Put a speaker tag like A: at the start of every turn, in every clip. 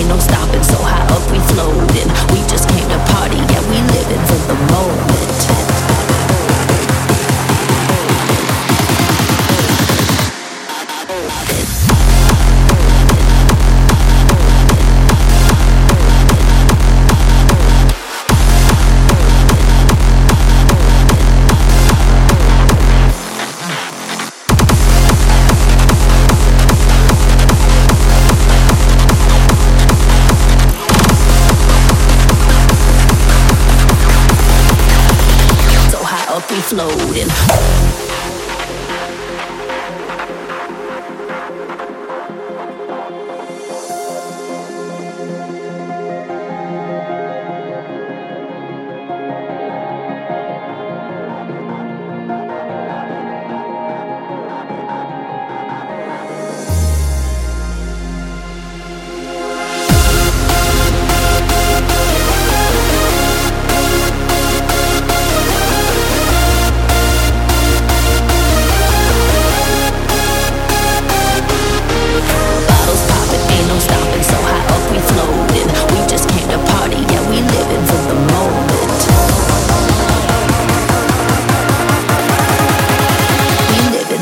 A: ain't no stopping, so high up we floating. We we floating.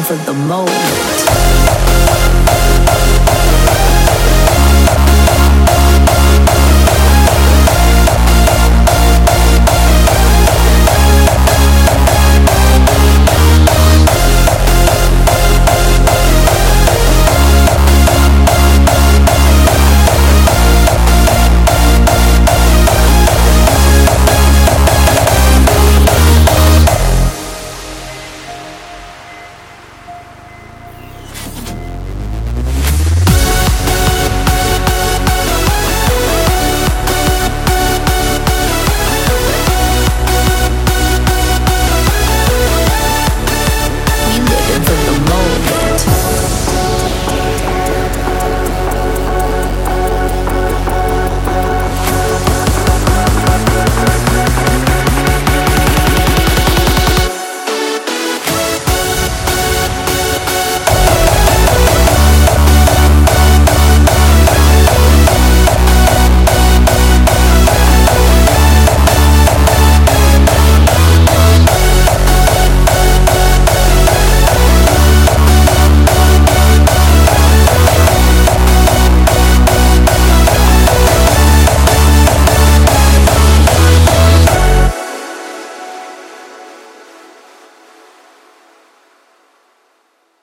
A: For the moment.